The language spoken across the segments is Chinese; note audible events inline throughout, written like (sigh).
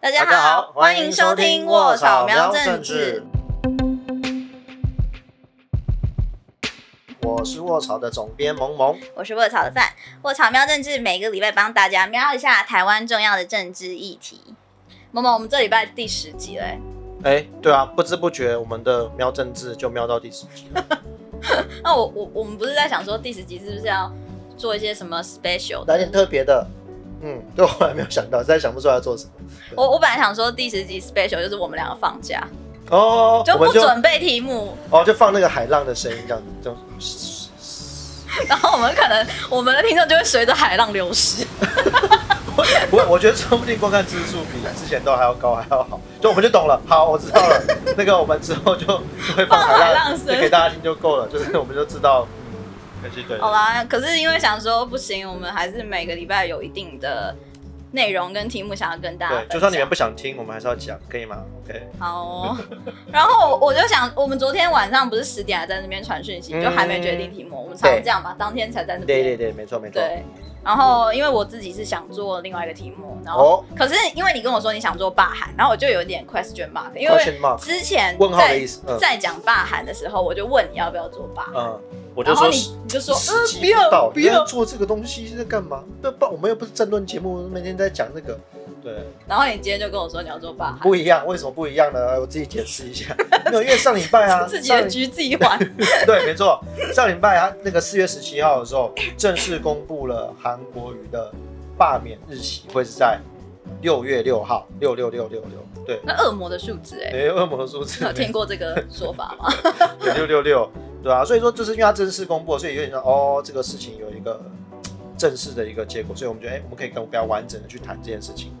大家好，欢迎收听《卧草喵政治》。我是卧草的总编萌萌，我是卧草的范。卧草喵政治每个礼拜帮大家瞄一下台湾重要的政治议题。萌萌，我们这礼拜第十集嘞。哎，对啊，不知不觉我们的喵政治就瞄到第十集了。(laughs) 那我我我们不是在想说第十集是不是要做一些什么 special，来点特别的？嗯，对我来没有想到，实在想不出来要做什么。我我本来想说第十集 special 就是我们两个放假哦，就不准备题目哦，就放那个海浪的声音这样子，就。(laughs) 然后我们可能我们的听众就会随着海浪流失。(laughs) 不会，我觉得说不定观看次数比之前都还要高，还要好。就我们就懂了，好，我知道了。那个我们之后就就会放海浪声给大家听就够了，就是我们就知道。好啦，可是因为想说不行，我们还是每个礼拜有一定的内容跟题目想要跟大家。对，就算你们不想听，我们还是要讲，可以吗？OK。好。(laughs) 然后我就想，我们昨天晚上不是十点还在那边传讯息，就还没决定题目，我们常这样吧，当天才在那边。对对对，没错没错。对。然后，因为我自己是想做另外一个题目，然后可是因为你跟我说你想做霸韩，然后我就有点 question mark，因为之前在在讲霸韩的时候，我就问你要不要做霸韩，然后你你就说呃不要不要做这个东西在干嘛？那不我们又不是争论节目，每天在讲那个。对，然后你今天就跟我说你要做霸不一样，为什么不一样呢？我自己解释一下。(laughs) 没有，因为上礼拜啊，(laughs) 自己的局自己还。(laughs) 对，没错，上礼拜啊，那个四月十七号的时候，正式公布了韩国瑜的罢免日期，会是在六月六号，六六六六六。对，那恶魔的数字哎，哎，恶魔的数字，有听过这个说法吗？六六六，对啊，所以说就是因为它正式公布，所以有点说哦，这个事情有一个正式的一个结果，所以我们觉得哎，我们可以更比较完整的去谈这件事情。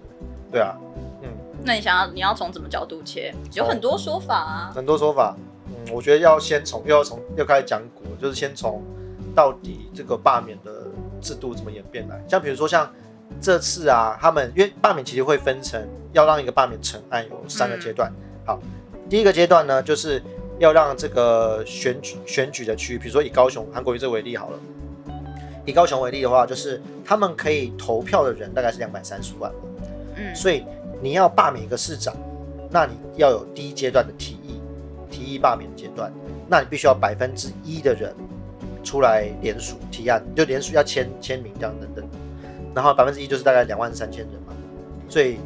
对啊，嗯，那你想要你要从什么角度切？有很多说法啊，很多说法。嗯，我觉得要先从又要从又开始讲古，就是先从到底这个罢免的制度怎么演变来。像比如说像这次啊，他们因为罢免其实会分成要让一个罢免成案有三个阶段。好，第一个阶段呢，就是要让这个选举选举的区域，比如说以高雄韩国瑜这为例好了，以高雄为例的话，就是他们可以投票的人大概是两百三十万。嗯所以你要罢免一个市长，那你要有第一阶段的提议，提议罢免阶段，那你必须要百分之一的人出来联署提案，就联署要签签名这样等等，然后百分之一就是大概两万三千人嘛，所以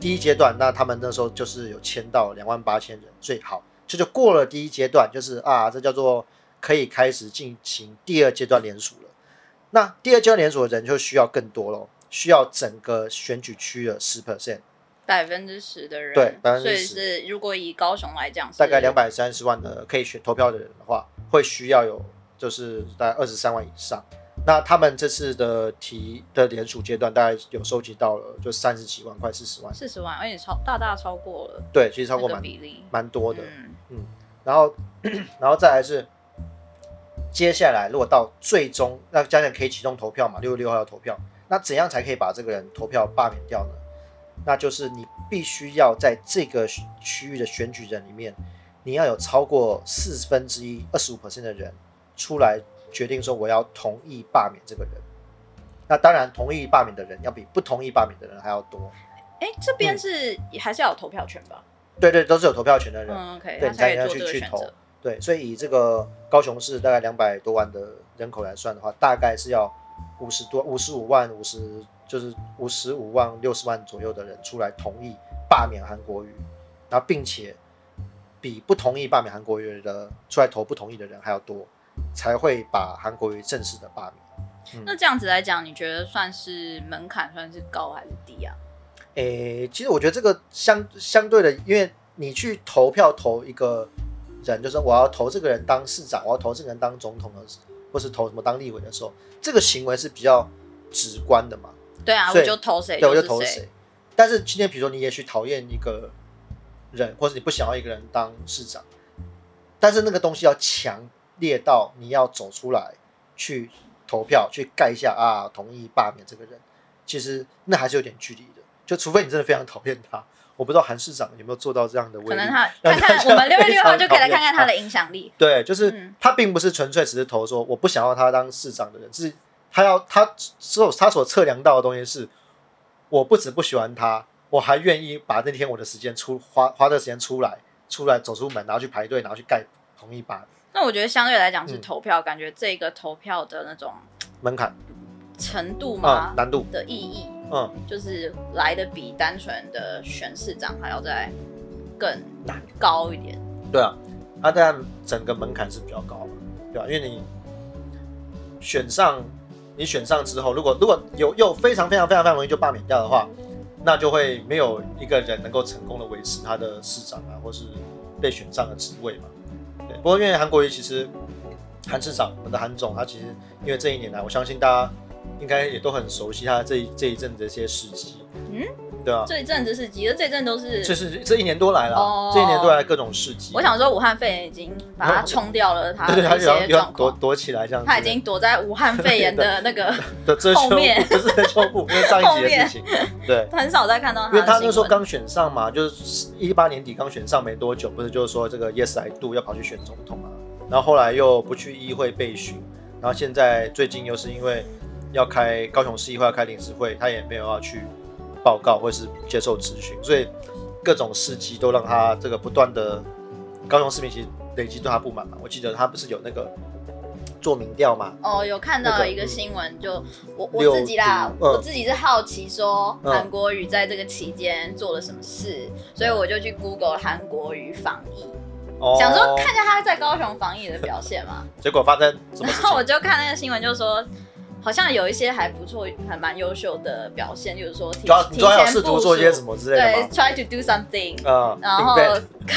第一阶段，那他们那时候就是有签到两万八千人，所以好，这就过了第一阶段，就是啊，这叫做可以开始进行第二阶段联署了。那第二阶段联署的人就需要更多喽。需要整个选举区的十 percent，百分之十的人，对，百分之十。所以是如果以高雄来讲，大概两百三十万的可以选投票的人的话，会需要有就是大概二十三万以上。那他们这次的提的联署阶段，大概有收集到了就三十几万，快四十万，四十万，而且超大大超过了。对，其实超过蛮比例，蛮多的。嗯，然后 (clears throat) 然后再来是接下来，如果到最终那家人可以启动投票嘛，六月六号要投票。那怎样才可以把这个人投票罢免掉呢？那就是你必须要在这个区域的选举人里面，你要有超过四分之一二十五 percent 的人出来决定说我要同意罢免这个人。那当然，同意罢免的人要比不同意罢免的人还要多。哎，这边是还是要有投票权吧？对对，都是有投票权的人。对，才要去去投。对，所以以这个高雄市大概两百多万的人口来算的话，大概是要。五十多、五十五万、五十就是五十五万、六十万左右的人出来同意罢免韩国瑜，然后并且比不同意罢免韩国瑜的出来投不同意的人还要多，才会把韩国瑜正式的罢免。那这样子来讲，你觉得算是门槛算是高还是低啊？诶，其实我觉得这个相相对的，因为你去投票投一个人，就是我要投这个人当市长，我要投这个人当总统的。或是投什么当立委的时候，这个行为是比较直观的嘛？对啊，我就投谁，对，我就投谁。但是今天，比如说你也许讨厌一个人，或者你不想要一个人当市长，但是那个东西要强烈到你要走出来去投票，去盖一下啊，同意罢免这个人，其实那还是有点距离的。就除非你真的非常讨厌他。我不知道韩市长有没有做到这样的。可能他看看我们六月六号 (laughs) 就可以来看看他的影响力。对，就是他并不是纯粹只是投说我不想要他当市长的人，是他要他所他所测量到的东西是，我不止不喜欢他，我还愿意把那天我的时间出花花这时间出来，出来走出门，然后去排队，然后去盖同一把。那我觉得相对来讲是投票，感觉这个投票的那种门槛程度嘛，难度的意义，嗯，就是来的比单纯的选市长还要再更难高一点。对啊，它当然整个门槛是比较高对吧？因为你选上，你选上之后，如果如果有又非常非常非常非常容易就罢免掉的话，那就会没有一个人能够成功的维持他的市长啊，或是被选上的职位嘛。不过因为韩国瑜其实韩市长，我们的韩总，他其实因为这一年来，我相信大家应该也都很熟悉他这一这一阵的一些事迹。嗯。对啊，这一阵子是几？这一阵都是，就是这一年多来了，这一年多来各种事迹。我想说，武汉肺炎已经把它冲掉了，他一些状躲躲起来这样。他已经躲在武汉肺炎的 (laughs) 那个的后面，不是遮羞布，因为上一集的事情。对，很少再看到他。因为他那时候刚选上嘛，就是一八年底刚选上没多久，不是就是说这个 Yes I Do 要跑去选总统嘛，然后后来又不去议会备询，然后现在最近又是因为要开高雄市议会要开临时会，他也没有要去。报告或是接受咨询，所以各种事迹都让他这个不断的高雄市民其实累积对他不满嘛。我记得他不是有那个做民调嘛？哦，有看到一个新闻，就我我自己啦，我自己是好奇说韩国瑜在这个期间做了什么事，所以我就去 Google 韩国瑜防疫，想说看一下他在高雄防疫的表现嘛。结果发生什么？然后我就看那个新闻，就说。好像有一些还不错，还蛮优秀的表现，就是说提提前试图做些什么之类的对，try to do something。嗯，然后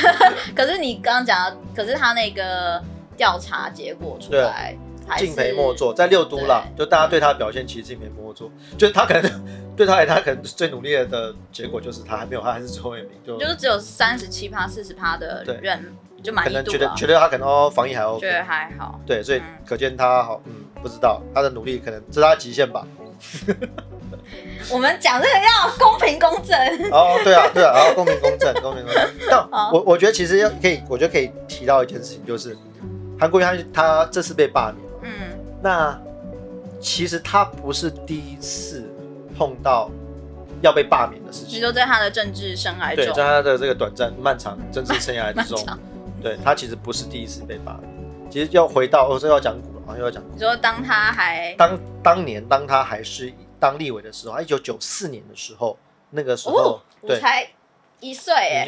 (laughs) 可是你刚刚讲，可是他那个调查结果出来，敬陪末座，在六都啦，就大家对他的表现其实敬陪末座，就是他可能对他来，他可能最努力的结果就是他还没有，他还是最后一名，就就是只有三十七趴、四十趴的人。就可能觉得觉得他可能哦防疫还 OK，觉得还好，对，所以可见他好，嗯，不知道他的努力可能是他极限吧。(laughs) 我们讲这个要公平公正。(laughs) 哦，对啊，对啊，要公平公正，公平公正。(laughs) 但我我觉得其实要可以，我觉得可以提到一件事情，就是韩国瑜他他这次被罢免，嗯，那其实他不是第一次碰到要被罢免的事情。你说在他的政治生涯中，对，在他的这个短暂漫长政治生涯之中。对他其实不是第一次被罢免，其实要回到，哦，这要讲古了啊，又要讲。你说当他还当当年当他还是当立委的时候，一九九四年的时候，那个时候我才一岁哎，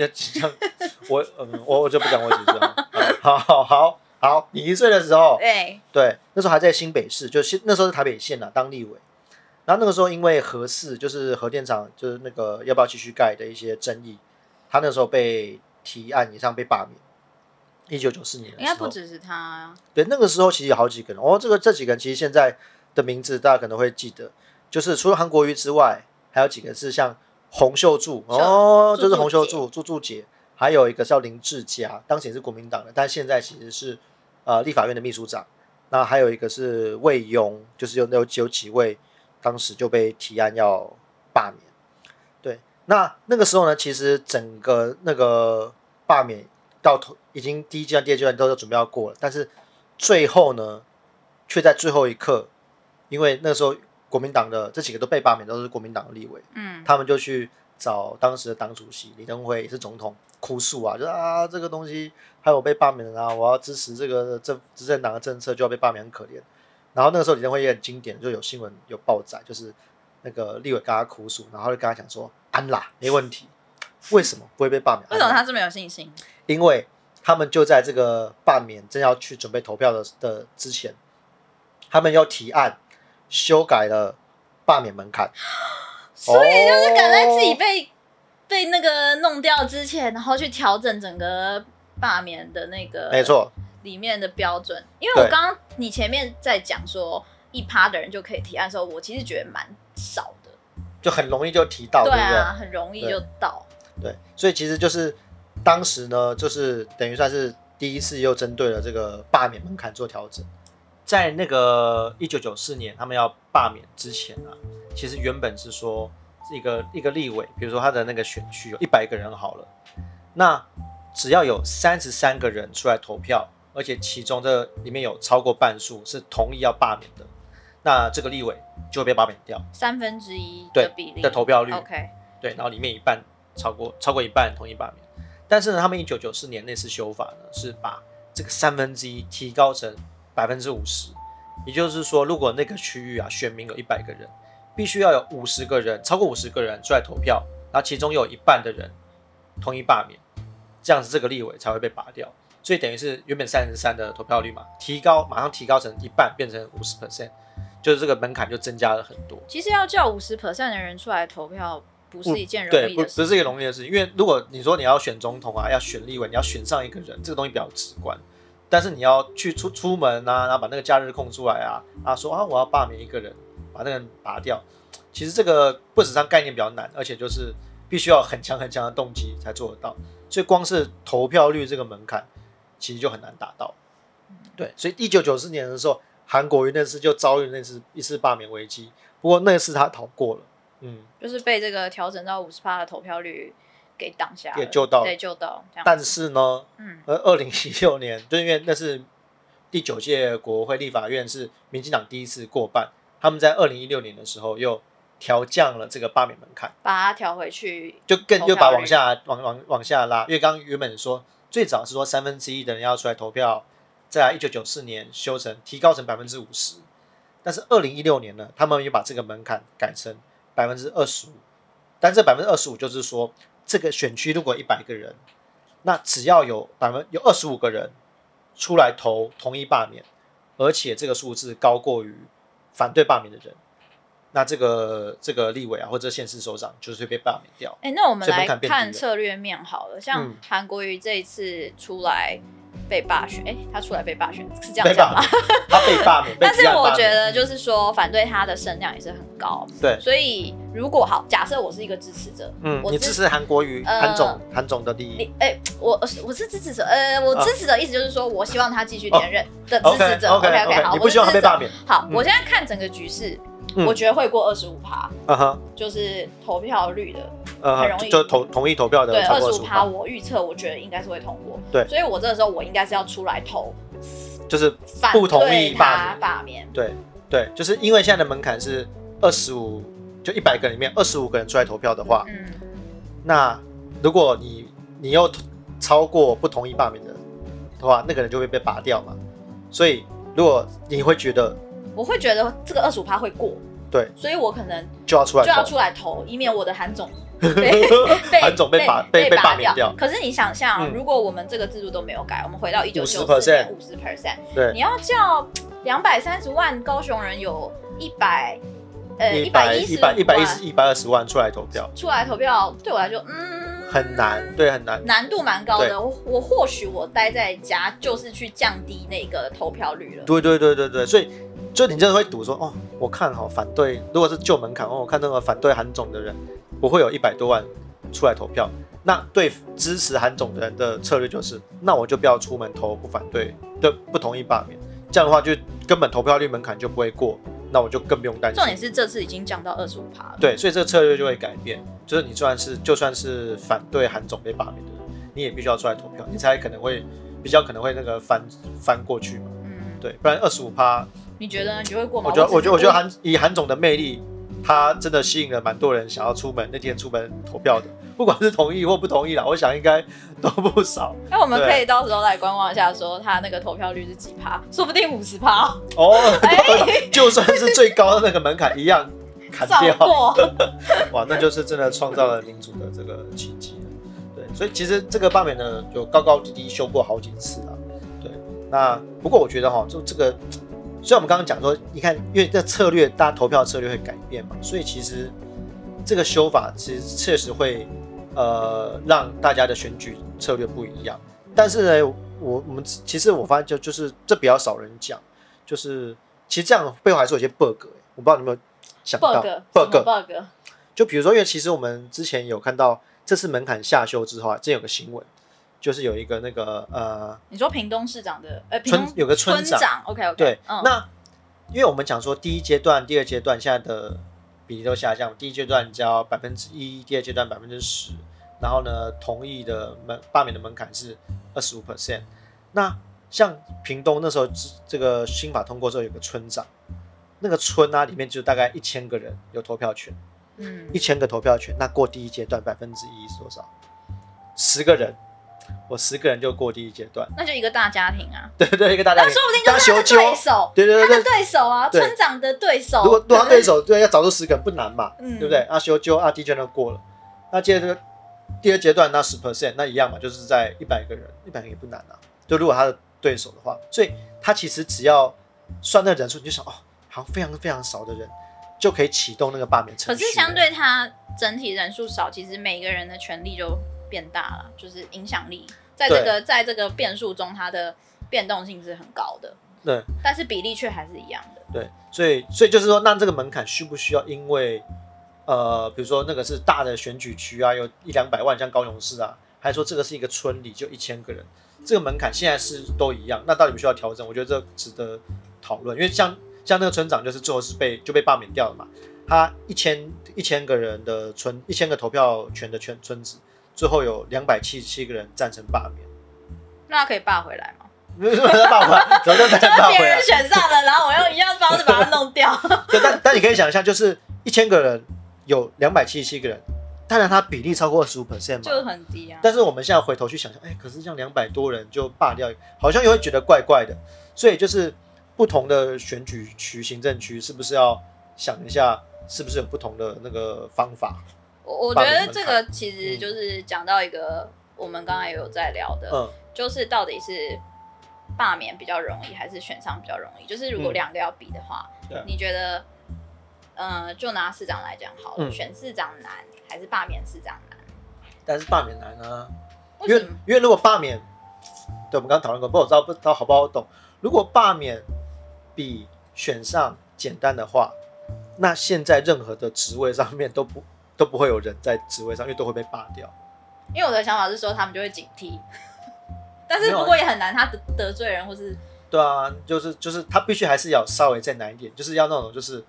我嗯我我就不讲我几岁，(laughs) 好好好好，你一岁的时候，对。对，那时候还在新北市，就新那时候是台北县呐，当立委，然后那个时候因为核四就是核电厂就是那个要不要继续盖的一些争议，他那时候被提案以上被罢免。一九九四年，应该不只是他。对，那个时候其实有好几个人哦。这个这几个人其实现在的名字大家可能会记得，就是除了韩国瑜之外，还有几个是像洪秀柱哦，就是洪秀柱、柱柱姐，还有一个叫林志佳，当时也是国民党的，但现在其实是呃立法院的秘书长。那还有一个是魏庸，就是有有有几位当时就被提案要罢免。对，那那个时候呢，其实整个那个罢免。到头已经第一阶段、第二阶段都要准备要过了，但是最后呢，却在最后一刻，因为那时候国民党的这几个都被罢免，都是国民党的立委，嗯，他们就去找当时的党主席李登辉，也是总统，哭诉啊，就啊这个东西还有被罢免的啊，我要支持这个政执政党的政策就要被罢免，很可怜。然后那个时候李登辉也很经典，就有新闻有报载，就是那个立委跟他哭诉，然后就跟他讲说安啦，没问题。为什么不会被罢免？为什么他这么有信心？因为他们就在这个罢免正要去准备投票的的之前，他们要提案修改了罢免门槛，(gasps) 所以就是赶在自己被被那个弄掉之前，然后去调整整个罢免的那个没错里面的标准。因为我刚刚你前面在讲说一趴的人就可以提案的时候，我其实觉得蛮少的，就很容易就提到，对啊，很容易就到。对，所以其实就是当时呢，就是等于算是第一次又针对了这个罢免门槛做调整。在那个一九九四年他们要罢免之前啊，其实原本是说一个一个立委，比如说他的那个选区有一百个人好了，那只要有三十三个人出来投票，而且其中这里面有超过半数是同意要罢免的，那这个立委就会被罢免掉。三分之一的比例的投票率。OK。对，然后里面一半超过超过一半同意罢免。但是呢，他们一九九四年那次修法呢，是把这个三分之一提高成百分之五十，也就是说，如果那个区域啊选民有一百个人，必须要有五十个人，超过五十个人出来投票，然后其中有一半的人同意罢免，这样子这个立委才会被拔掉。所以等于是原本三十三的投票率嘛，提高马上提高成一半，变成五十 percent，就是这个门槛就增加了很多。其实要叫五十 percent 的人出来投票。不是一件容易的事，不不是一个容易的事，因为如果你说你要选总统啊，要选立委，你要选上一个人，这个东西比较直观。但是你要去出出门啊，然后把那个假日空出来啊，啊说啊我要罢免一个人，把那个人拔掉，其实这个不止上概念比较难，而且就是必须要很强很强的动机才做得到。所以光是投票率这个门槛，其实就很难达到。对，所以一九九四年的时候，韩国瑜那次就遭遇那次一次罢免危机，不过那次他逃过了。嗯，就是被这个调整到五十趴的投票率给挡下，给救到，对救到。但是呢，嗯，而二零一六年，就因为那是第九届国会立法院是民进党第一次过半，他们在二零一六年的时候又调降了这个罢免门槛，把它调回去，就更就把往下往往往下拉。因为刚原本说最早是说三分之一的人要出来投票，在一九九四年修成提高成百分之五十，但是二零一六年呢，他们又把这个门槛改成。百分之二十五，但这百分之二十五就是说，这个选区如果一百个人，那只要有百分有二十五个人出来投同意罢免，而且这个数字高过于反对罢免的人，那这个这个立委啊或者县市首长就是会被罢免掉。哎，那我们来看策略面好了，像韩国瑜这一次出来。被罢选，哎，他出来被罢选是这样讲吗？他被罢免，(laughs) 但是我觉得就是说，反对他的声量也是很高。对，所以如果好，假设我是一个支持者，嗯，你支持韩国瑜、韩总、韩总的第一，哎，我我是支持者，呃，我支持的意思就是说我希望他继续连任的支持者。OK OK，好，我不希望他被罢免？好，我现在看整个局势。我觉得会过二十五趴，嗯哼，就是投票率的，很容易。就同同意投票的，对，二十五趴，我预测我觉得应该是会通过，对，所以我这个时候我应该是要出来投，就是不同意罢罢免，对对，就是因为现在的门槛是二十五，就一百个里面二十五个人出来投票的话，嗯，那如果你你又超过不同意罢免的的话，那个人就会被拔掉嘛，所以如果你会觉得。我会觉得这个二十五趴会过，对，所以我可能就要出来就要出来投，以免我的韩总 (laughs) 韩总被拔被被罢免掉。可是你想象，如果我们这个制度都没有改，我们回到一九九四年五十 percent，对，你要叫两百三十万高雄人有一百呃一百一十一百一百一十一百二十万出来投票，出来投票对我来说，嗯。很难，对，很难，难度蛮高的。我我或许我待在家就是去降低那个投票率了。对对对对对，所以就你真的会赌说，哦，我看好反对，如果是旧门槛哦，我看那个反对韩总的人不会有一百多万出来投票。那对支持韩总的人的策略就是，那我就不要出门投不反对对不同意罢免，这样的话就根本投票率门槛就不会过。那我就更不用担心。重点是这次已经降到二十五趴了。对，所以这个策略就会改变。就是你算是就算是反对韩总被罢免的人，你也必须要出来投票，你才可能会比较可能会那个翻翻过去嘛。嗯，对，不然二十五趴，你觉得你会过吗？我觉得，我觉得，我觉得韩以韩总的魅力，他真的吸引了蛮多人想要出门那天出门投票的。不管是同意或不同意啦，我想应该都不少。那我们可以到时候来观望一下，说他那个投票率是几趴，说不定五十趴哦。就算是最高的那个门槛，一样砍掉。(laughs) 哇，那就是真的创造了民主的这个奇迹对，所以其实这个罢免呢，就高高低低修过好几次了。对，那不过我觉得哈，就这个，虽然我们刚刚讲说，你看，因为这策略，大家投票策略会改变嘛，所以其实这个修法其实确实会。呃，让大家的选举策略不一样，但是呢，我我们其实我发现就就是这比较少人讲，就是其实这样背后还是有些 bug，我不知道你有没有想到 bug bug，就比如说，因为其实我们之前有看到这次门槛下修之后啊，这有个新闻，就是有一个那个呃，你说屏东市长的呃村有个村长，OK OK，对，那因为我们讲说第一阶段、第二阶段现在的。比例都下降，第一阶段交百分之一，第二阶段百分之十，然后呢，同意的门罢免的门槛是二十五 percent。那像屏东那时候这个新法通过之后，有个村长，那个村啊里面就大概一千个人有投票权，嗯，一千个投票权，那过第一阶段百分之一是多少？十个人，我十个人就过第一阶段，那就一个大家庭啊。(laughs) 对对，一个大家庭，那说不定就是他的对手，对对对，他的对手啊，村长的对手。如果对他对手，对要找出十个不难嘛，对不对？阿修就阿第一阶段过了，那接着第二阶段那十 percent 那一样嘛，就是在一百个人，一百个也不难啊。就如果他的对手的话，所以他其实只要算那人数，你就想哦，好像非常非常少的人就可以启动那个罢免程序。可是相对他整体人数少，其实每个人的权利就变大了，就是影响力在这个在这个变数中，它的变动性是很高的。对，但是比例却还是一样的。对，所以所以就是说，那这个门槛需不需要？因为呃，比如说那个是大的选举区啊，有一两百万，像高雄市啊，还是说这个是一个村里就一千个人？这个门槛现在是都一样，那到底需要调整？我觉得这值得讨论，因为像像那个村长，就是最后是被就被罢免掉了嘛。他一千一千个人的村，一千个投票权的圈村子，最后有两百七十七个人赞成罢免。那可以罢回来吗？没 (laughs) 有罢回来，怎么就罢回来？别人选上了，然后我用一样方式把它弄掉。(laughs) 对，但但你可以想象，就是一千个人有两百七十七个人。当然，它比例超过二十五 percent 嘛，就很低啊。但是我们现在回头去想想，哎，可是这样两百多人就罢掉，好像又会觉得怪怪的。所以就是不同的选举区、行政区，是不是要想一下，是不是有不同的那个方法？我我觉得这个其实就是讲到一个我们刚刚也有在聊的，嗯，就是到底是罢免比较容易，还是选上比较容易？就是如果两个要比的话，你觉得？嗯，就拿市长来讲好了，选市长难还是罢免市长难？但是罢免难啊，因为因为如果罢免，对我们刚刚讨论过，不知道不知道好不好懂。如果罢免比选上简单的话，那现在任何的职位上面都不都不会有人在职位上，因为都会被罢掉。因为我的想法是说，他们就会警惕，但是不过也很难，他得得罪人或是对啊，就是就是他必须还是要稍微再难一点，就是要那种就是。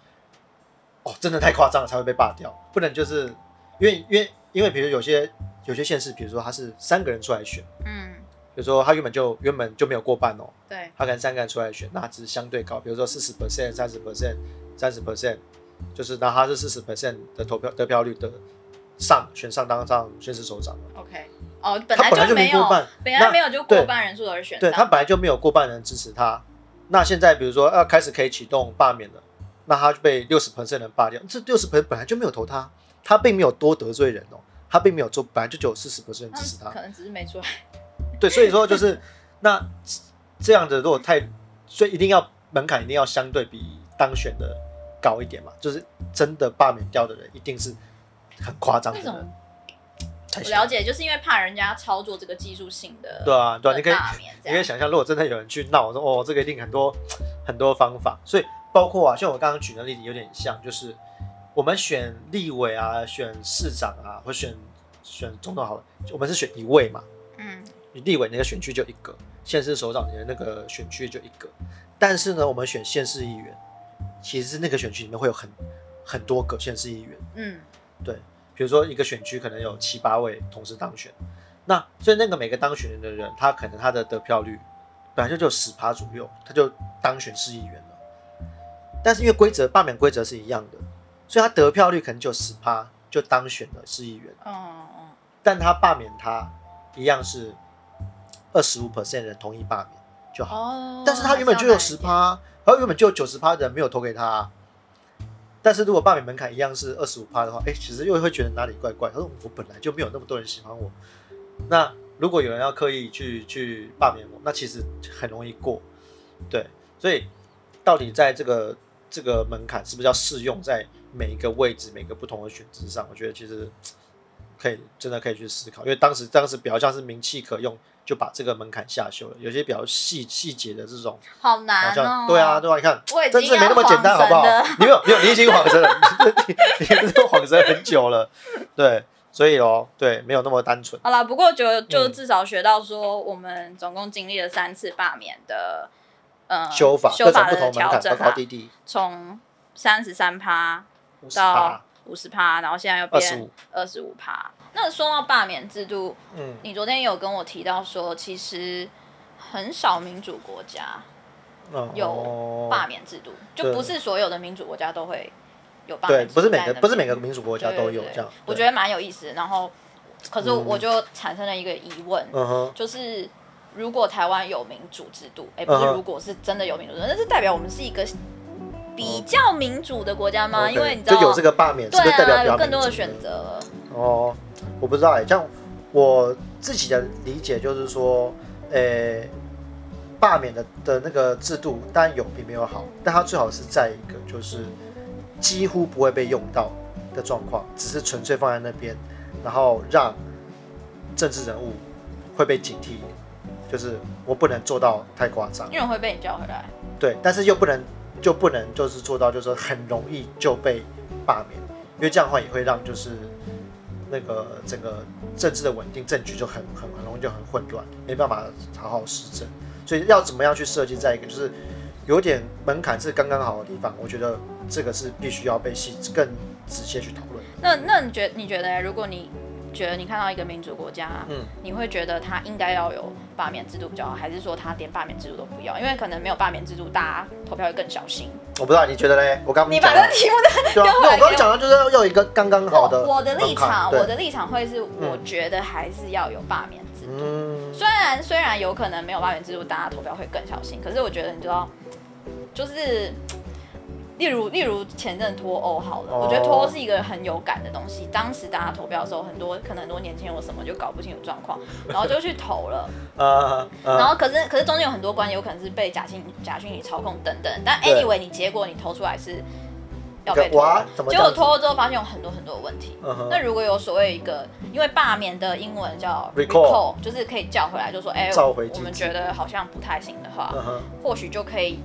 哦，真的太夸张了才会被罢掉，不能就是因为因为因为比如有些有些县市，比如说他是三个人出来选，嗯，比如说他原本就原本就没有过半哦，对，他可能三个人出来选，那只是相对高，比如说四十 percent、三十 percent、三十 percent，就是那他是四十 percent 的投票得票率的上选上当上宣誓首长了，OK，哦，本来就没有过半，本来没有就过半人数而选，对他本来就没有过半人支持他，那现在比如说要开始可以启动罢免了。那他就被六十 percent 人罢掉，这六十 percent 本来就没有投他，他并没有多得罪人哦，他并没有做，本来就只有四十 percent 支持他，可能只是没出来。对，所以说就是那这样的，如果太，所以一定要门槛一定要相对比当选的高一点嘛，就是真的罢免掉的人一定是很夸张的人。我了解，就是因为怕人家操作这个技术性的。对啊，对，你可以你可以想象，如果真的有人去闹，说哦，这个一定很多 (tsk) 很多方法，所以。包括啊，像我刚刚举的例子有点像，就是我们选立委啊、选市长啊，或选选总统好了，我们是选一位嘛。嗯。你立委那个选区就一个，县市首长的那个选区就一个。但是呢，我们选县市议员，其实是那个选区里面会有很很多个县市议员。嗯。对，比如说一个选区可能有七八位同时当选，那所以那个每个当选人的人，他可能他的得票率本来就只有十趴左右，他就当选市议员。但是因为规则罢免规则是一样的，所以他得票率可能就十趴就当选了市议员。哦哦。但他罢免他一样是二十五 percent 人同意罢免就好。哦。但是他原本就有十趴，然后原本就有九十趴的人没有投给他。但是如果罢免门槛一样是二十五趴的话，哎，其实又会觉得哪里怪怪。他说我本来就没有那么多人喜欢我。那如果有人要刻意去去罢免我，那其实很容易过。对，所以到底在这个。这个门槛是不是要适用在每一个位置、每个不同的选择上？我觉得其实可以，真的可以去思考。因为当时当时比较像是名气可用，就把这个门槛下修了。有些比较细细节的这种，好难哦。对啊，对啊，你看，真是没那么简单，好不好？你没有没有，你已经恍神了，你你 (laughs) 都恍神很久了。对，所以哦，对，没有那么单纯。好了，不过就就至少学到说，我们总共经历了三次罢免的。修法修法的调整啊，从三十三趴到五十趴，然后现在又变二十五趴。那说到罢免制度，嗯，你昨天有跟我提到说，其实很少民主国家有罢免制度，就不是所有的民主国家都会有罢免。对，不是每个不是每个民主国家都有这样。我觉得蛮有意思。然后，可是我就产生了一个疑问，就是如果台湾有民主制度，哎，不是，如果是真的有民主制度，那是代表我们是一个比较民主的国家吗？因为你知道有这个罢免，对啊，有更多的选择。哦，我不知道哎，像我自己的理解就是说，诶。罢免的的那个制度当然有比没有好，但它最好是在一个就是几乎不会被用到的状况，只是纯粹放在那边，然后让政治人物会被警惕，就是我不能做到太夸张，因为会被你叫回来。对，但是又不能就不能就是做到，就是很容易就被罢免，因为这样的话也会让就是那个整个政治的稳定政局就很很很容易就很混乱，没办法好好施政。所以要怎么样去设计？在一个就是有点门槛是刚刚好的地方，我觉得这个是必须要被细更仔细去讨论。那那你觉你觉得，如果你觉得你看到一个民主国家，嗯，你会觉得他应该要有罢免制度比较好，还是说他连罢免制度都不要？因为可能没有罢免制度，大家投票会更小心。我不知道你觉得嘞？我刚你把这题目的，我刚刚讲的就是要有一个刚刚好的。我的立场，我的立场会是，我觉得还是要有罢免。嗯，虽然虽然有可能没有罢免制度，大家投票会更小心。可是我觉得，你知道，就是，例如例如前阵脱欧好了，我觉得脱欧是一个很有感的东西。当时大家投票的时候，很多可能很多年轻人或什么就搞不清楚状况，然后就去投了。(laughs) 呃，然后可是可是中间有很多关有可能是被假信假讯息操控等等。但 anyway，你结果你投出来是。要被拖，结果拖了之后发现有很多很多的问题。那如果有所谓一个，因为罢免的英文叫 recall，就是可以叫回来，就说哎，我们觉得好像不太行的话，或许就可以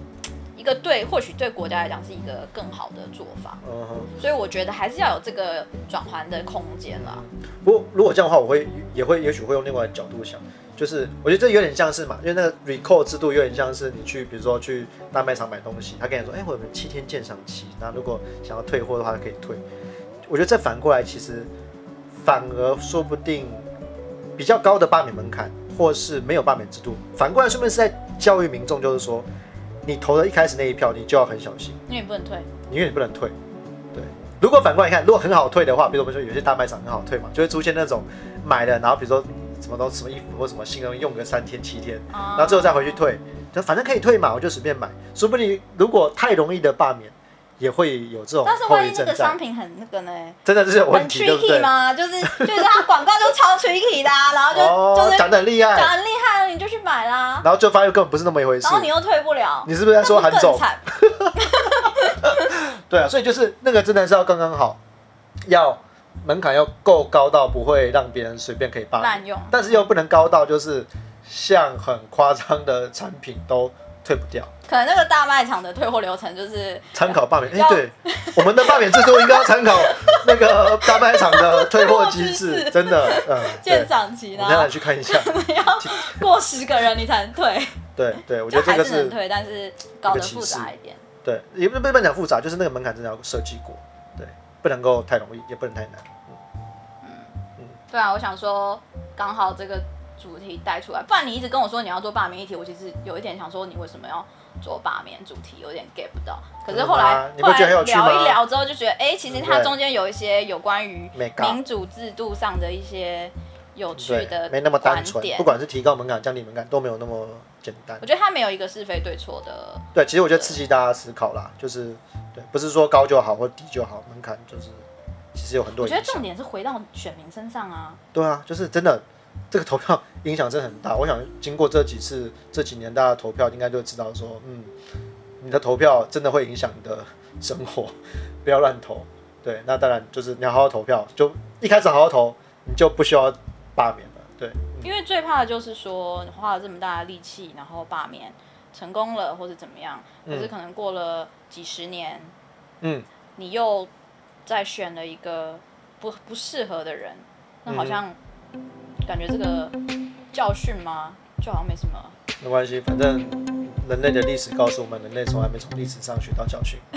一个对，或许对国家来讲是一个更好的做法。嗯哼所以我觉得还是要有这个转换的空间啦。不过如果这样的话，我会也会也许会用另外的角度想。就是我觉得这有点像是嘛，因为那个 recall 制度有点像是你去，比如说去大卖场买东西，他跟你说，哎，我们七天鉴赏期，那如果想要退货的话可以退。我觉得这反过来其实反而说不定比较高的罢免门槛，或是没有罢免制度，反过来顺便是在教育民众，就是说你投的一开始那一票，你就要很小心，因为你不能退，因为你不能退。对，如果反过来看，如果很好退的话，比如我们说有些大卖场很好退嘛，就会出现那种买了，然后比如说。什么东什么衣服或什么新东西用个三天七天，然后最后再回去退，就反正可以退嘛，我就随便买。说不定如果太容易的罢免，也会有这种但是万一这个商品很那个呢？真的是有问题，对不对？吗？就是就是他广告就超 tricky 的，然后就就是讲的很厉害，讲很厉害，你就去买啦。然后就发现根本不是那么一回事，然后你又退不了。你是不是在说韩总？(laughs) 对啊，所以就是那个真的是要刚刚好，要。门槛要够高到不会让别人随便可以滥用，但是又不能高到就是像很夸张的产品都退不掉。可能那个大卖场的退货流程就是参考罢免。哎，对，(laughs) 我们的罢免制度应该要参考 (laughs) 那个大卖场的退货机制，(laughs) 真的，嗯。鉴赏期，然后去看一下，要过十个人你才能退。对对，我觉得这个是能退，但是搞得复杂一点。对，也不不能讲复杂，就是那个门槛真的要设计过，对，不能够太容易，也不能太难。嗯对啊，我想说，刚好这个主题带出来，不然你一直跟我说你要做罢免议题，我其实有一点想说，你为什么要做罢免主题，有点 get 不到。可是后来后来聊一聊之后，就觉得，哎，其实它中间有一些有关于民主制度上的一些有趣的，没那么单纯。不管是提高门槛、降低门槛，都没有那么简单。我觉得它没有一个是非对错的。对，其实我觉得刺激大家思考啦，就是对，不是说高就好或低就好，门槛就是。其实有很多，我觉得重点是回到选民身上啊。对啊，就是真的，这个投票影响真的很大。我想经过这几次、这几年大家投票，应该就知道说，嗯，你的投票真的会影响你的生活，不要乱投。对，那当然就是你要好好投票，就一开始好好投，你就不需要罢免了。对，因为最怕的就是说，你花了这么大的力气，然后罢免成功了，或者怎么样，可是可能过了几十年，嗯，你又。再选了一个不不适合的人，那好像感觉这个教训吗？就好像没什么。没关系，反正人类的历史告诉我们，人类从来没从历史上学到教训。(laughs)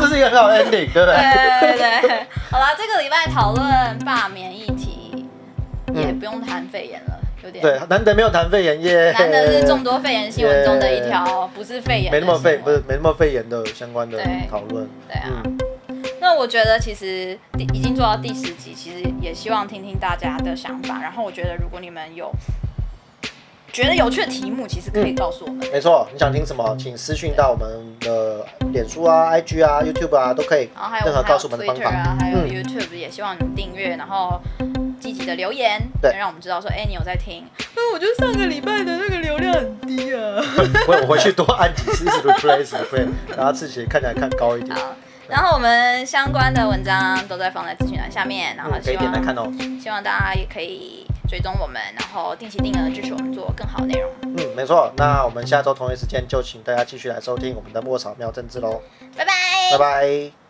这是一个很好 ending，对不对？对对对。好了，这个礼拜讨论罢免议题，也不用谈肺炎了，有点。对，难得没有谈肺炎耶。难得是众多肺炎新闻中的一条，不是肺炎。没那么肺，不是没那么肺炎的相关的讨论。对啊。那我觉得其实已经做到第十集，其实也希望听听大家的想法。然后我觉得如果你们有觉得有趣的题目，其实可以告诉我们。没错，你想听什么，请私讯到我们的脸书啊、IG 啊、YouTube 啊，都可以。然后还有任何告诉我们的方法啊，还有 YouTube 也希望你订阅，然后积极的留言，对，让我们知道说，哎，你有在听。那我觉得上个礼拜的那个流量很低啊。我我回去多按几次 Replace，然后自己看起来看高一点。(laughs) 然后我们相关的文章都在放在资讯栏下面，然后可以点来看哦。希望大家也可以追踪我们，然后定期定额支持我们做更好的内容。嗯，没错。那我们下周同一时间就请大家继续来收听我们的《莫草妙政治》喽。拜拜，拜拜。